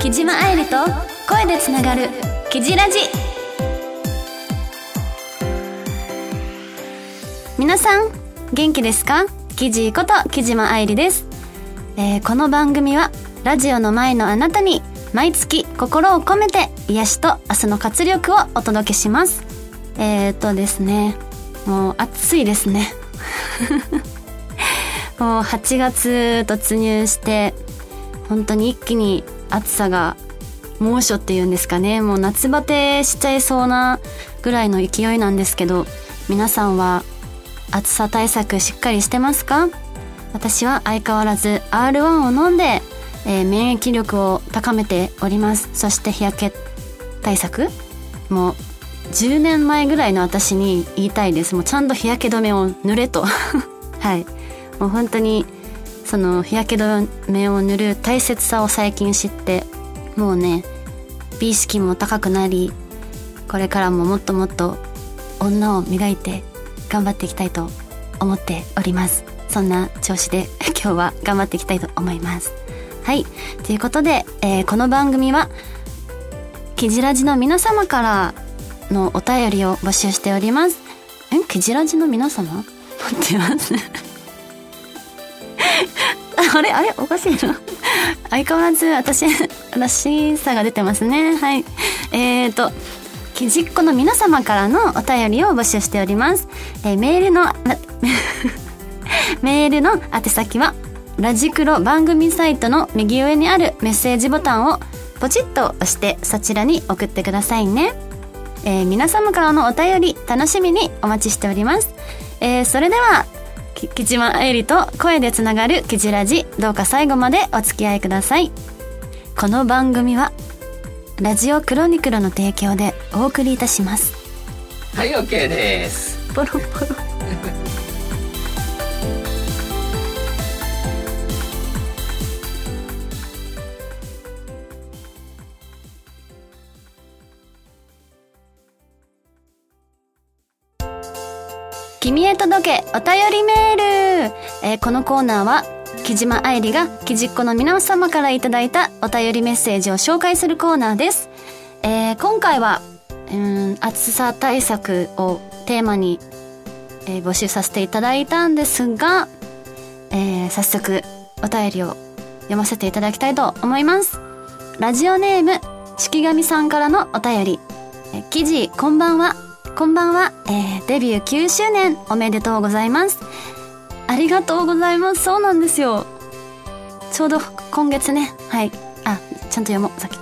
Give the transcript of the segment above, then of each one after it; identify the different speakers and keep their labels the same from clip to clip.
Speaker 1: 木島愛理と声でつながる「キジラジ」皆さん元気ですか？キジこと木島愛理です、えー、この番組はラジオの前のあなたに毎月心を込めて癒しと明日の活力をお届けします。えー、っとですね。もう暑いですね。もう8月突入して本当に一気に暑さが猛暑っていうんですかね。もう夏バテしちゃいそうなぐらいの勢いなんですけど皆さんは暑さ対策しっかりしてますか？私は相変わらず R1 を飲んで、えー、免疫力を高めております。そして日焼け対策も10年前ぐらいの私に言いたいです。もうちゃんと日焼け止めを塗れと。はい。もう本当にその日焼け止めを塗る大切さを最近知ってもうね美意識も高くなりこれからももっともっと女を磨いて頑張っていきたいと思っております。そんな調子で 今日は頑張っていきたいと思います。はい。ということで、えー、この番組はキジラジの皆様からのお便りを募集しておりますえキジラジの皆様？待ってます あれ？あれ？おかしいな。相変わらず私、らしさが出てますね。はい。えっ、ー、と、きじっこの皆様からのお便りを募集しております。えー、メールの、メールの宛先は、ラジクロ番組サイトの右上にあるメッセージボタンをポチッと押してそちらに送ってくださいね。えー、皆様からのお便り楽しみにお待ちしております。えー、それでは木島愛理と声でつながるキジラジどうか最後までお付き合いください。この番組はラジオクロニクルの提供でお送りいたします。
Speaker 2: はい OK です。
Speaker 1: ポロポロ君へ届けお便りメール、えー、このコーナーは木島愛理が木じっこの皆様からいただいたお便りメッセージを紹介するコーナーです。えー、今回は、うん、暑さ対策をテーマに、えー、募集させていただいたんですが、えー、早速お便りを読ませていただきたいと思います。ラジオネーム、式神さんからのお便り。え記事、こんばんは。こんばんは、えー、デビュー9周年おめでとうございます。ありがとうございます。そうなんですよ。ちょうど今月ね、はい。あ、ちゃんと読もう、さっき。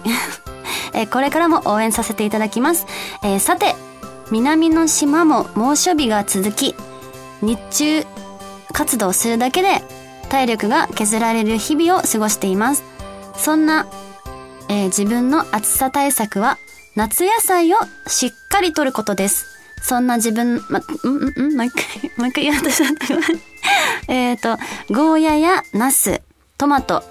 Speaker 1: えー、これからも応援させていただきます。えー、さて、南の島も猛暑日が続き、日中活動するだけで体力が削られる日々を過ごしています。そんな、えー、自分の暑さ対策は夏野菜をしっかりとることです。そんな自分、ま、うんうんもう一回、もう一回言おうとした。えっと、ゴーヤやナス、トマト、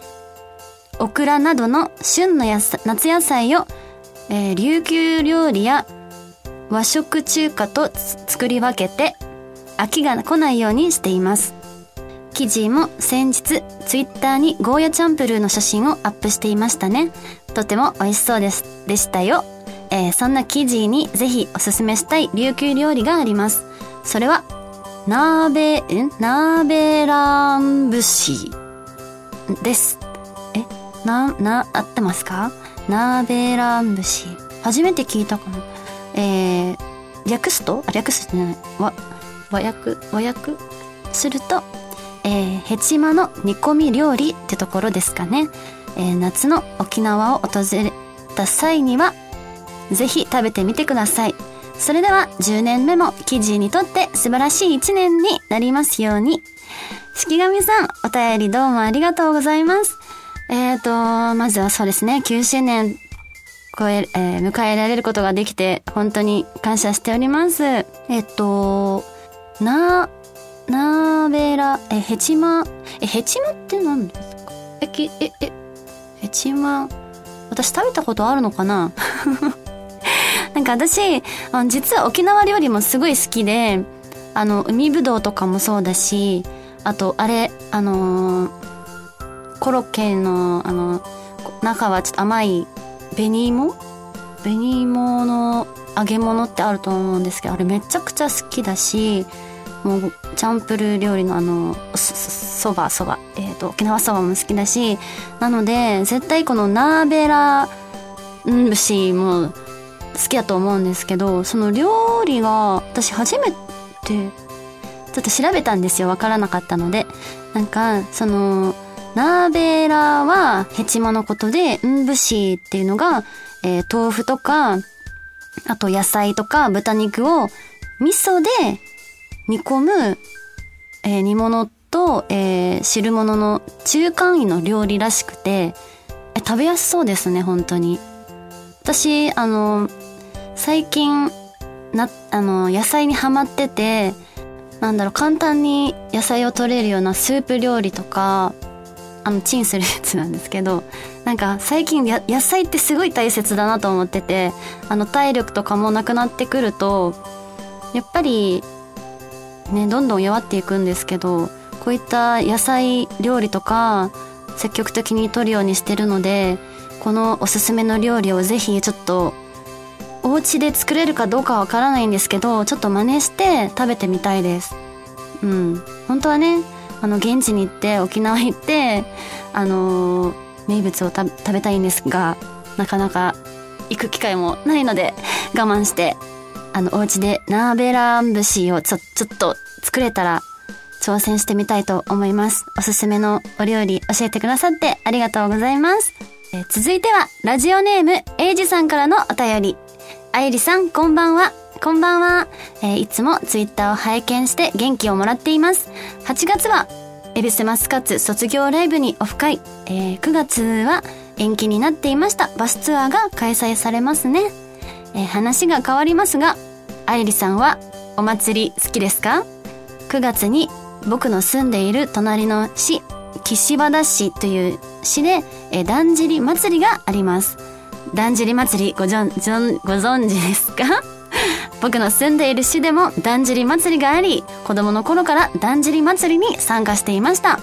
Speaker 1: オクラなどの旬のや夏野菜を、えー、琉球料理や和食中華と作り分けて飽きが来ないようにしています。記事も先日ツイッターにゴーヤチャンプルーの写真をアップしていましたね。とても美味しそうです。でしたよ。えー、そんな記事にぜひおすすめしたい琉球料理があります。それは、ナーベ、ん？ナーベラン節です。え？な、な、合ってますか？ナーベラン節。初めて聞いたかなえー、略すと？略すってない。わ、和訳、和訳？すると、えー、ヘチマの煮込み料理ってところですかね。えー、夏の沖縄を訪れた際にはぜひ食べてみてください。それでは10年目もキジにとって素晴らしい1年になりますように。式神さん、お便りどうもありがとうございます。えーと、まずはそうですね、9周年超え、えー、迎えられることができて、本当に感謝しております。えっと、な、なべら、え、ヘチマ、え、ヘチマって何ですか？え、き、え、え、ヘチマ、私食べたことあるのかな？なんか私、実は沖縄料理もすごい好きで、あの海ぶどうとかもそうだしあとあれあのーコロッケのあの中はちょっと甘い紅芋？紅芋の揚げ物ってあると思うんですけどあれめちゃくちゃ好きだしもうチャンプルー料理のあのそばそば。えっ、と沖縄そばも好きだしなので絶対このナーベラん節も好きだと思うんですけどその料理が私初めてちょっと調べたんですよ。わからなかったので。なんかそのナーベラはヘチマのことでんぶしっていうのが、えー豆腐とかあと野菜とか豚肉を味噌で煮込む、えー煮物と、えー汁物の中間位の料理らしくてえ食べやすそうですね本当に。私あの最近なあの野菜にハマっててなんだろう簡単に野菜を取れるようなスープ料理とかあのチンするやつなんですけどなんか最近や野菜ってすごい大切だなと思っててあの体力とかもなくなってくるとやっぱりねどんどん弱っていくんですけどこういった野菜料理とか積極的に取るようにしてるのでこのおすすめの料理をぜひちょっとお家で作れるかどうかわからないんですけどちょっと真似して食べてみたいです。うん。本当はねあの現地に行って沖縄行ってあのー名物を食べたいんですがなかなか行く機会もないので我慢してあのお家でナーベラン節をちょちょっと作れたら挑戦してみたいと思います。おすすめのお料理教えてくださってありがとうございます、え続いてはラジオネームエイジさんからのお便り。あゆりさんこんばんは。こんばんは、えーいつもツイッターを拝見して元気をもらっています。8月はエビスマスカッツ卒業ライブにオフ会、えー9月は延期になっていました。バスツアーが開催されますね、えー話が変わりますがあゆりさんはお祭り好きですか？9月に僕の住んでいる隣の市岸和田市という市で、えーだんじり祭りがあります。だんじり祭りごじょんじょんご存知ですか？僕の住んでいる市でもだんじり祭りがあり子供の頃からだんじり祭りに参加していました。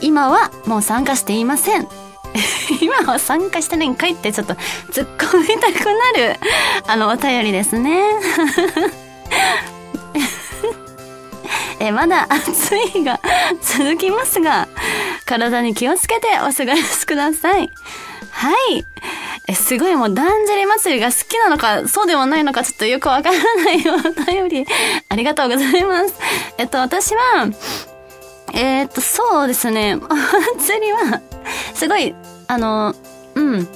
Speaker 1: 今はもう参加していません。今は参加してないんかいってちょっと突っ込みたくなる あのお便りですね。えまだ暑い日が続きますが体に気をつけてお過ごしください。はい。えすごいもうだんじり祭りが好きなのかそうでもないのかちょっとよくわからないお便りありがとうございます。えっと私はえー、っとそうですね。お 祭りはすごいあのうん。好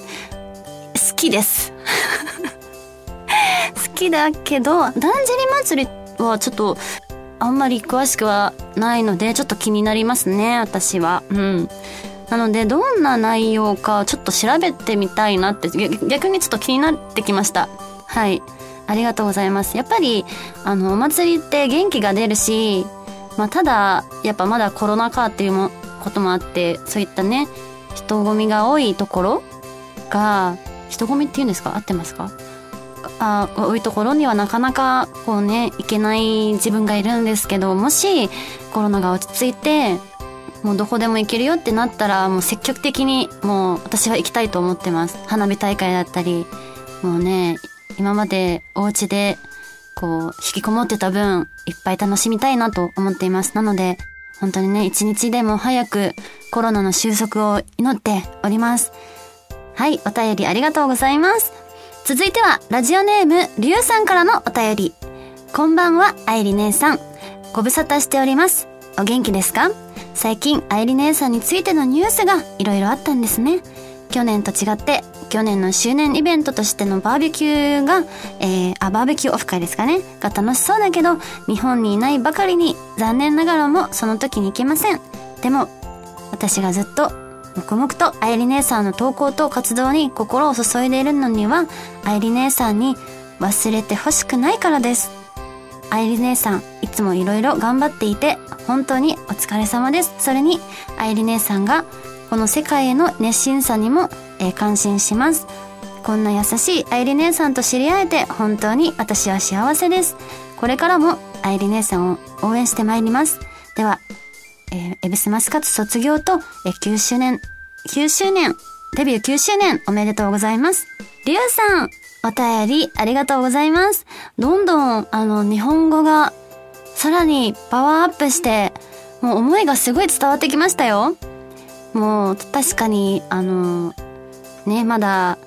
Speaker 1: きです。好きだけどだんじり祭りはちょっとあんまり詳しくはないのでちょっと気になりますね私は。うん。なのでどんな内容かちょっと調べてみたいなって逆にちょっと気になってきました。はい。ありがとうございます。やっぱりあのお祭りって元気が出るしまあただやっぱまだコロナ禍っていうもこともあってそういったね人混みが多いところが人混みっていうんですか？合ってますか？あ多いところにはなかなかこうね行けない自分がいるんですけどもしコロナが落ち着いてもうどこでも行けるよってなったらもう積極的にもう私は行きたいと思ってます。花火大会だったりもうね今までお家でこう引きこもってた分いっぱい楽しみたいなと思っています。なので本当にね一日でも早くコロナの収束を祈っております。はいお便りありがとうございます。続いてはラジオネームりゅうさんからのお便り。こんばんはあいり姉さん。ご無沙汰しております。お元気ですか？最近あいり姉さんについてのニュースがいろいろあったんですね。去年と違って去年の周年イベントとしてのバーベキューが、えー、あバーベキューオフ会ですかね。が楽しそうだけど日本にいないばかりに残念ながらもその時に行けません。でも私がずっと黙々とあいり姉さんの投稿と活動に心を注いでいるのにはあいり姉さんに忘れてほしくないからです。あいり姉さんつもいろいろ頑張っていて本当にお疲れ様ですそれにあいり姉さんがこの世界への熱心さにも、えー感心しますこんな優しいあいり姉さんと知り合えて本当に私は幸せですこれからも愛理姉さんを応援してまいります。では、えー、エビスマスカツ卒業と、えー、9周年、9周年、デビュー9周年おめでとうございます。りゅうさん、お便りありがとうございます。どんどん、あの、日本語がさらにパワーアップして、もう思いがすごい伝わってきましたよ。もう、確かに、あの、ね、まだ、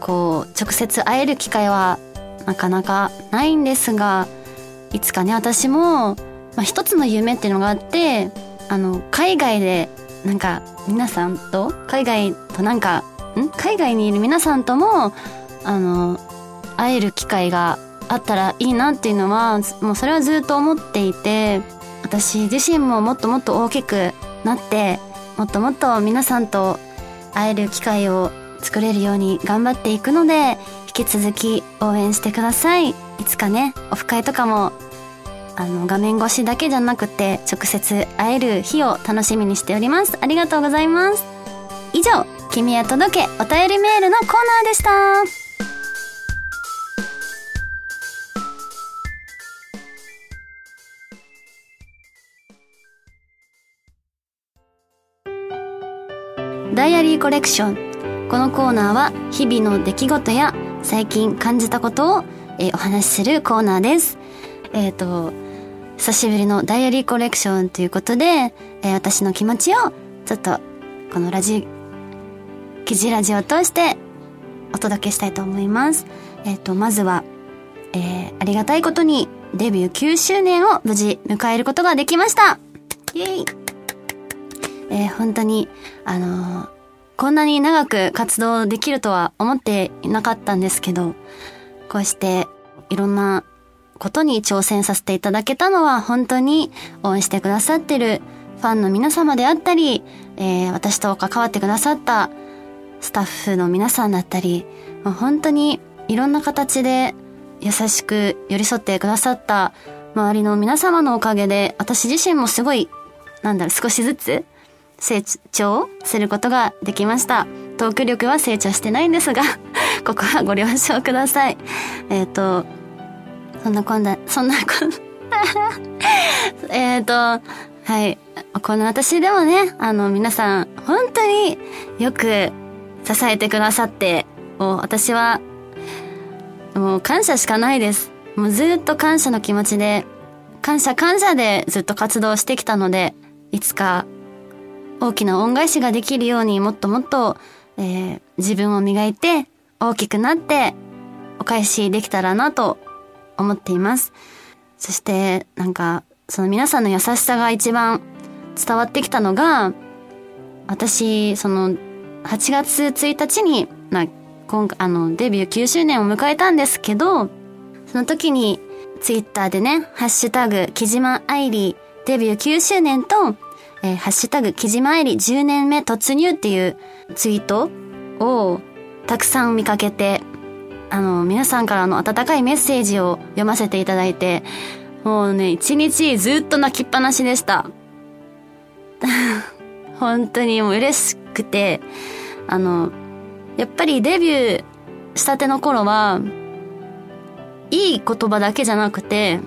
Speaker 1: こう、直接会える機会はなかなかないんですが、いつかね、私も、まあ、一つの夢っていうのがあって、あの、海外で、なんか、皆さんと、海外となんか、ん？海外にいる皆さんとも、あの、会える機会があったらいいなっていうのは、もうそれはずっと思っていて、私自身ももっともっと大きくなって、もっともっと皆さんと会える機会を作れるように頑張っていくので、引き続き応援してください。いつかね、オフ会とかも、あの、画面越しだけじゃなくて、直接会える日を楽しみにしております。ありがとうございます。以上、君へ届けお便りメールのコーナーでした。ダイアリーコレクション。このコーナーは日々の出来事や最近感じたことを、えー、お話しするコーナーです。えっ、ー、と、久しぶりのダイアリーコレクションということで、えー、私の気持ちをちょっとこのラジ、記事ラジオを通してお届けしたいと思います。えっ、と、まずは、えありがたいことにデビュー9周年を無事迎えることができましたイェイえー、本当に、あのー、こんなに長く活動できるとは思っていなかったんですけど、こうしていろんなことに挑戦させていただけたのは本当に応援してくださってるファンの皆様であったり、えー、私と関わってくださったスタッフの皆さんだったり、本当にいろんな形で優しく寄り添ってくださった周りの皆様のおかげで、私自身もすごい、なんだろう、少しずつ成長することができました。トーク力は成長してないんですが ここはご了承ください。えっ、ー、と、そんなこんな、そんなこんな えっと、はい。この私でもね、あの皆さん、本当によく支えてくださって、もう私は、もう感謝しかないです。もうずっと感謝の気持ちで、感謝感謝でずっと活動してきたので、いつか大きな恩返しができるようにもっともっと、えー、自分を磨いて大きくなってお返しできたらなと思っています。そしてなんかその皆さんの優しさが一番伝わってきたのが私その8月1日に、まあ、今あのデビュー9周年を迎えたんですけどその時にツイッターでね、ハッシュタグ、木島愛理デビュー9周年と、えー、ハッシュタグ、記事参り10年目突入っていうツイートをたくさん見かけて、あの、皆さんからの温かいメッセージを読ませていただいて、もうね、一日ずっと泣きっぱなしでした。本当にもう嬉しくて、あの、やっぱりデビューしたての頃は、いい言葉だけじゃなくて、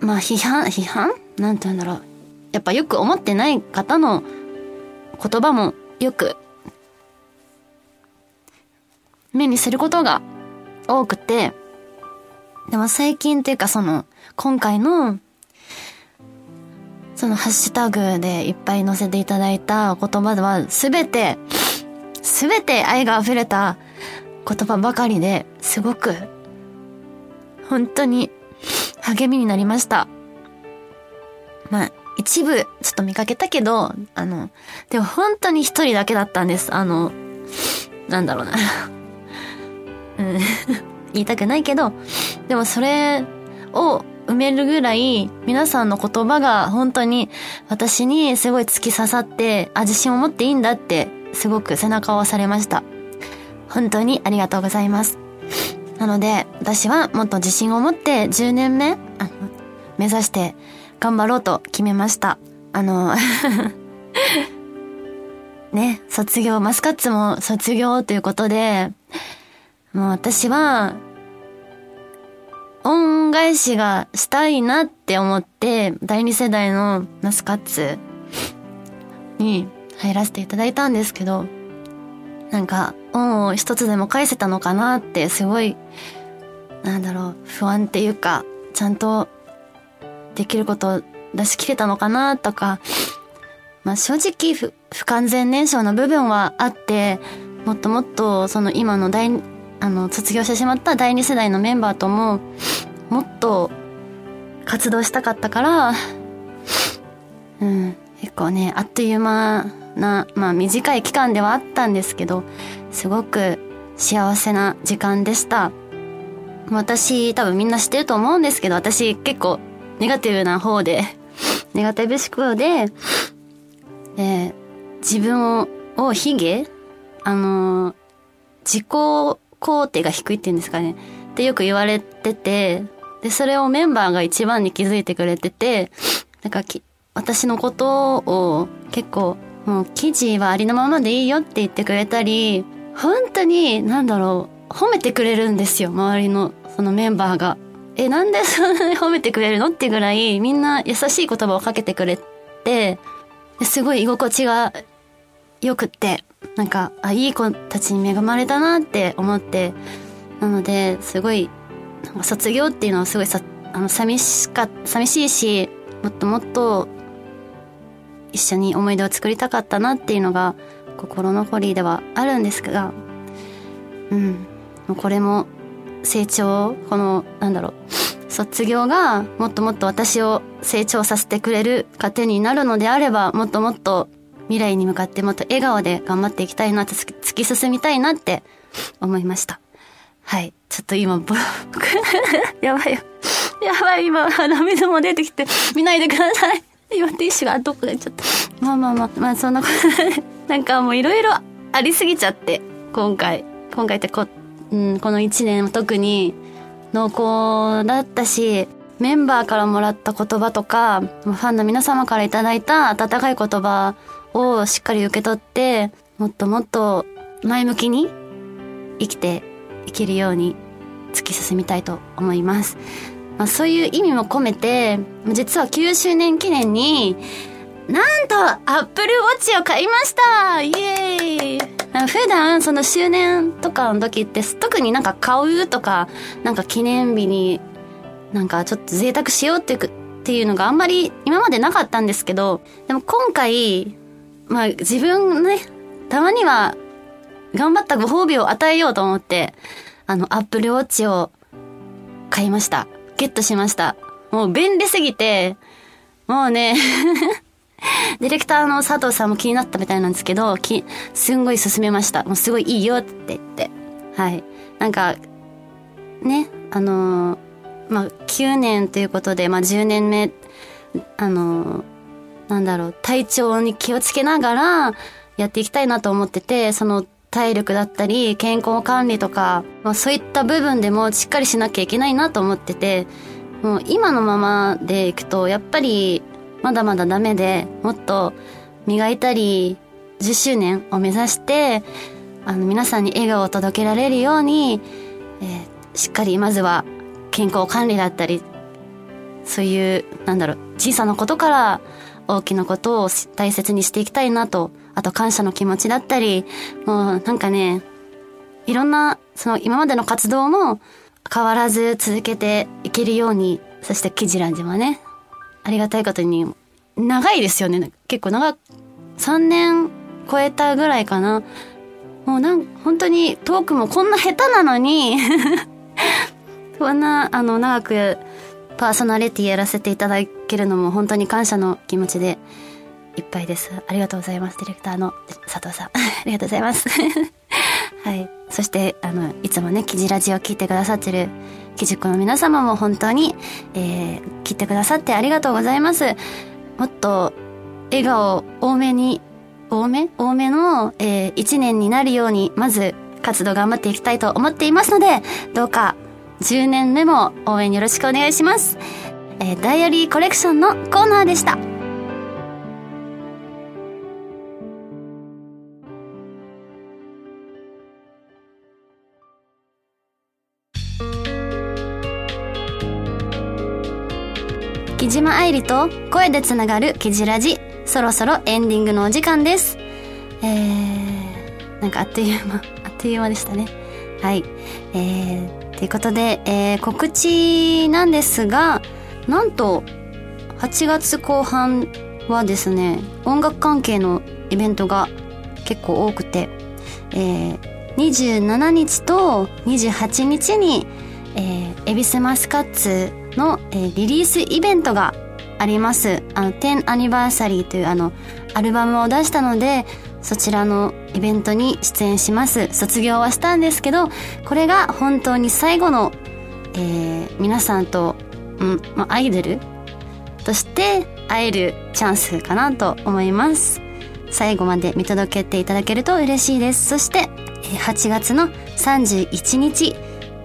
Speaker 1: まあ批判、批判？なんて言うんだろう。やっぱよく思ってない方の言葉もよく目にすることが多くて、でも最近っていうかその、今回の、そのハッシュタグでいっぱい載せていただいた言葉ではすべて、すべて愛が溢れた言葉ばかりですごく、本当に励みになりました。まあ、一部ちょっと見かけたけど、あの、でも本当に一人だけだったんです。あの、なんだろうな。うん、言いたくないけど、でもそれを埋めるぐらい皆さんの言葉が本当に私にすごい突き刺さって、あ、自信を持っていいんだってすごく背中を押されました。本当にありがとうございます。なので、私はもっと自信を持って10年目、あの、目指して頑張ろうと決めました。あの ね、卒業、マスカッツも卒業ということで、もう私は、音返しがしたいなって思って、第二世代のナスカッツに入らせていただいたんですけど、なんか、恩を一つでも返せたのかなってすごい、なんだろう、不安っていうか、ちゃんとできること出し切れたのかなとか、まあ正直不不完全燃焼の部分はあって、もっともっとその今の第、あの、卒業してしまった第二世代のメンバーとも、もっと活動したかったから、うん、結構ね、あっという間な、まあ短い期間ではあったんですけど、すごく幸せな時間でした。私多分みんな知ってると思うんですけど、私結構ネガティブな方で、ネガティブ思考で、で、自分を、を卑下あの、自己肯定が低いっていうんですかね。ってよく言われてて、で、それをメンバーが一番に気づいてくれてて、なんかき、私のことを結構、もう記事はありのままでいいよって言ってくれたり、本当に、なんだろう、褒めてくれるんですよ、周りの、そのメンバーが。え、なんでそんなに褒めてくれるの？ってぐらい、みんな優しい言葉をかけてくれて、すごい居心地が良くって、なんか、あ、いい子たちに恵まれたなって思って、なので、すごい、なんか卒業っていうのはすごいさ、あの、寂しか、寂しいし、もっともっと、一緒に思い出を作りたかったなっていうのが、心残りではあるんですが、うん。これも、成長、この、なんだろう、卒業がもっともっと私を成長させてくれる糧になるのであれば、もっともっと未来に向かってもっと笑顔で頑張っていきたいなって突き進みたいなって思いました。はい。ちょっと今、僕やばいよ。やばい、今、鼻水も出てきて、見ないでください。今、ティッシュがどっかでちょっと。まあまあまあ、まあそんなこと、なんかもういろいろありすぎちゃって、今回。今回ってこ、うん、この一年特に濃厚だったし、メンバーからもらった言葉とか、ファンの皆様からいただいた温かい言葉をしっかり受け取って、もっともっと前向きに生きていけるように突き進みたいと思います。まあ、そういう意味も込めて、実は9周年記念に、なんと、アップルウォッチを買いましたイエーイ普段、その周年とかの時って、特になんか買うとか、なんか記念日になんかちょっと贅沢しようっていうっていうのがあんまり今までなかったんですけど、でも今回、まあ自分ね、たまには頑張ったご褒美を与えようと思って、あの、アップルウォッチを買いました。ゲットしました。もう便利すぎて、もうね ディレクターの佐藤さんも気になったみたいなんですけど、き、すんごい勧めました。もうすごいいいよって言って。はい。なんか、ね、あのーまあ、9年ということで、まあ、10年目、あの、なんだろう、体調に気をつけながらやっていきたいなと思ってて、その体力だったり、健康管理とか、まあ、そういった部分でもしっかりしなきゃいけないなと思ってて、もう今のままでいくと、やっぱりまだまだダメで、もっと磨いたり、10周年を目指して、あの皆さんに笑顔を届けられるように、えー、しっかりまずは健康管理だったり、そういう、なんだろう、小さなことから大きなことを大切にしていきたいなと、あと感謝の気持ちだったり、もうなんかね、いろんな、その今までの活動も変わらず続けていけるように、そしてキジランジもね、ありがたいことに、長いですよね。結構長、3年超えたぐらいかな。もうなん、本当にトークもこんな下手なのに こんな、あの、長くパーソナリティやらせていただけるのも本当に感謝の気持ちでいっぱいです。ありがとうございます。ディレクターの佐藤さん。ありがとうございます。はい。そして、あの、いつもね、記事ラジを聞いてくださってる、記事子の皆様も本当に、えー、聞いてくださってありがとうございます。もっと、笑顔多めに、多め？多めの、えー、一年になるように、まず、活動頑張っていきたいと思っていますので、どうか10年目も応援よろしくお願いします。えー、ダイアリーコレクションのコーナーでした。愛理と声でつながるキジラジ。そろそろエンディングのお時間です。えー、なんかあっという間、あっという間でしたね。はい。えー、ということで、えー、告知なんですが、なんと、8月後半はですね、音楽関係のイベントが結構多くて、えー、27日と28日に、えー、エビスマスカッツの、えー、リリースイベントがあります。あの、10アニバーサリーというあの、アルバムを出したので、そちらのイベントに出演します。卒業はしたんですけど、これが本当に最後の、えー、皆さんと、うん、まあ、アイドル？として会えるチャンスかなと思います。最後まで見届けていただけると嬉しいです。そして、8月の31日、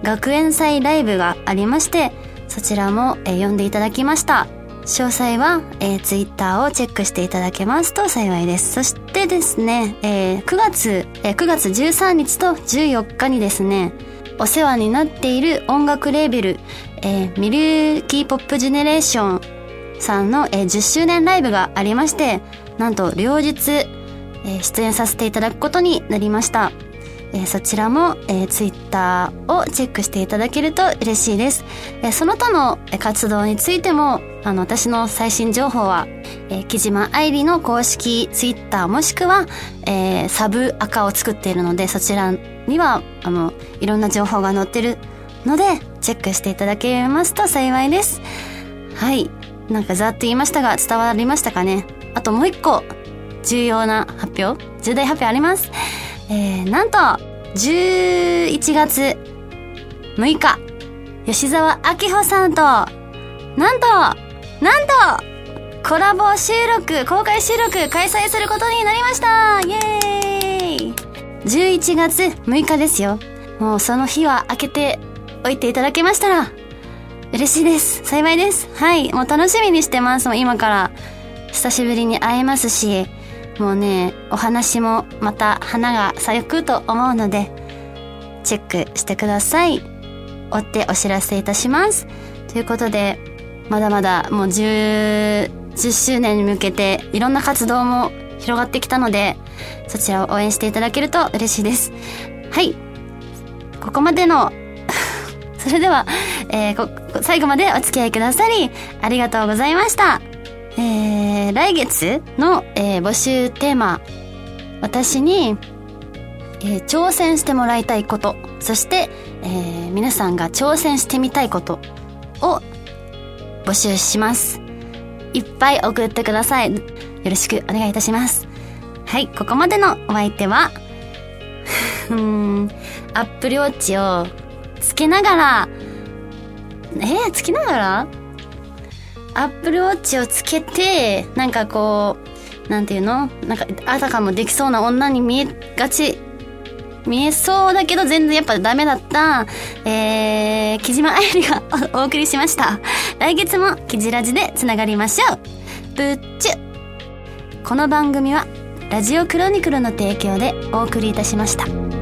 Speaker 1: 学園祭ライブがありまして、そちらも、えー呼んでいただきました。詳細は、えー、ツイッターをチェックしていただけますと幸いです。そしてですね、えー9月、えー9月13日と14日にですね、お世話になっている音楽レーベル、えーミルキーポップジェネレーションさんの、えー10周年ライブがありまして、なんと両日、えー出演させていただくことになりました。えーそちらも、えー、ツイッターをチェックしていただけると嬉しいです。えーその他の活動についても、あの、私の最新情報は、えー木島愛理の公式ツイッターもしくは、えーサブアカを作っているので、そちらには、あの、いろんな情報が載ってるので、チェックしていただけますと幸いです。はい。なんかざっと言いましたが、伝わりましたかね？あともう一個、重要な発表重大発表あります。えー、なんと、11月6日、吉沢明穂さんと、なんと、なんと、コラボ収録、公開収録開催することになりましたイエーイ !11 月6日ですよ。もうその日は開けておいていただけましたら、嬉しいです。幸いです。はい。もう楽しみにしてます。もう今から、久しぶりに会えますし、もうね、お話もまた花が咲くと思うので、チェックしてください。追ってお知らせいたします。ということで、まだまだもう10、10周年に向けていろんな活動も広がってきたので、そちらを応援していただけると嬉しいです。はい。ここまでの それでは、えー、最後までお付き合いくださり、ありがとうございました。えー、来月の、えー募集テーマ、私に、えー挑戦してもらいたいこと、そして、えー皆さんが挑戦してみたいことを募集します。いっぱい送ってください。よろしくお願いいたします。はい、ここまでのお相手は、うーん、アップルウォッチをつけながら、えー、つけながら？アップルウォッチをつけて、なんかこう、なんていうの？なんか、あたかもできそうな女に見えがち、見えそうだけど全然やっぱダメだった、えー、木島愛理がお お送りしました。来月もキジラジでつながりましょう。ぶっちゅこの番組は、ラジオクロニクルの提供でお送りいたしました。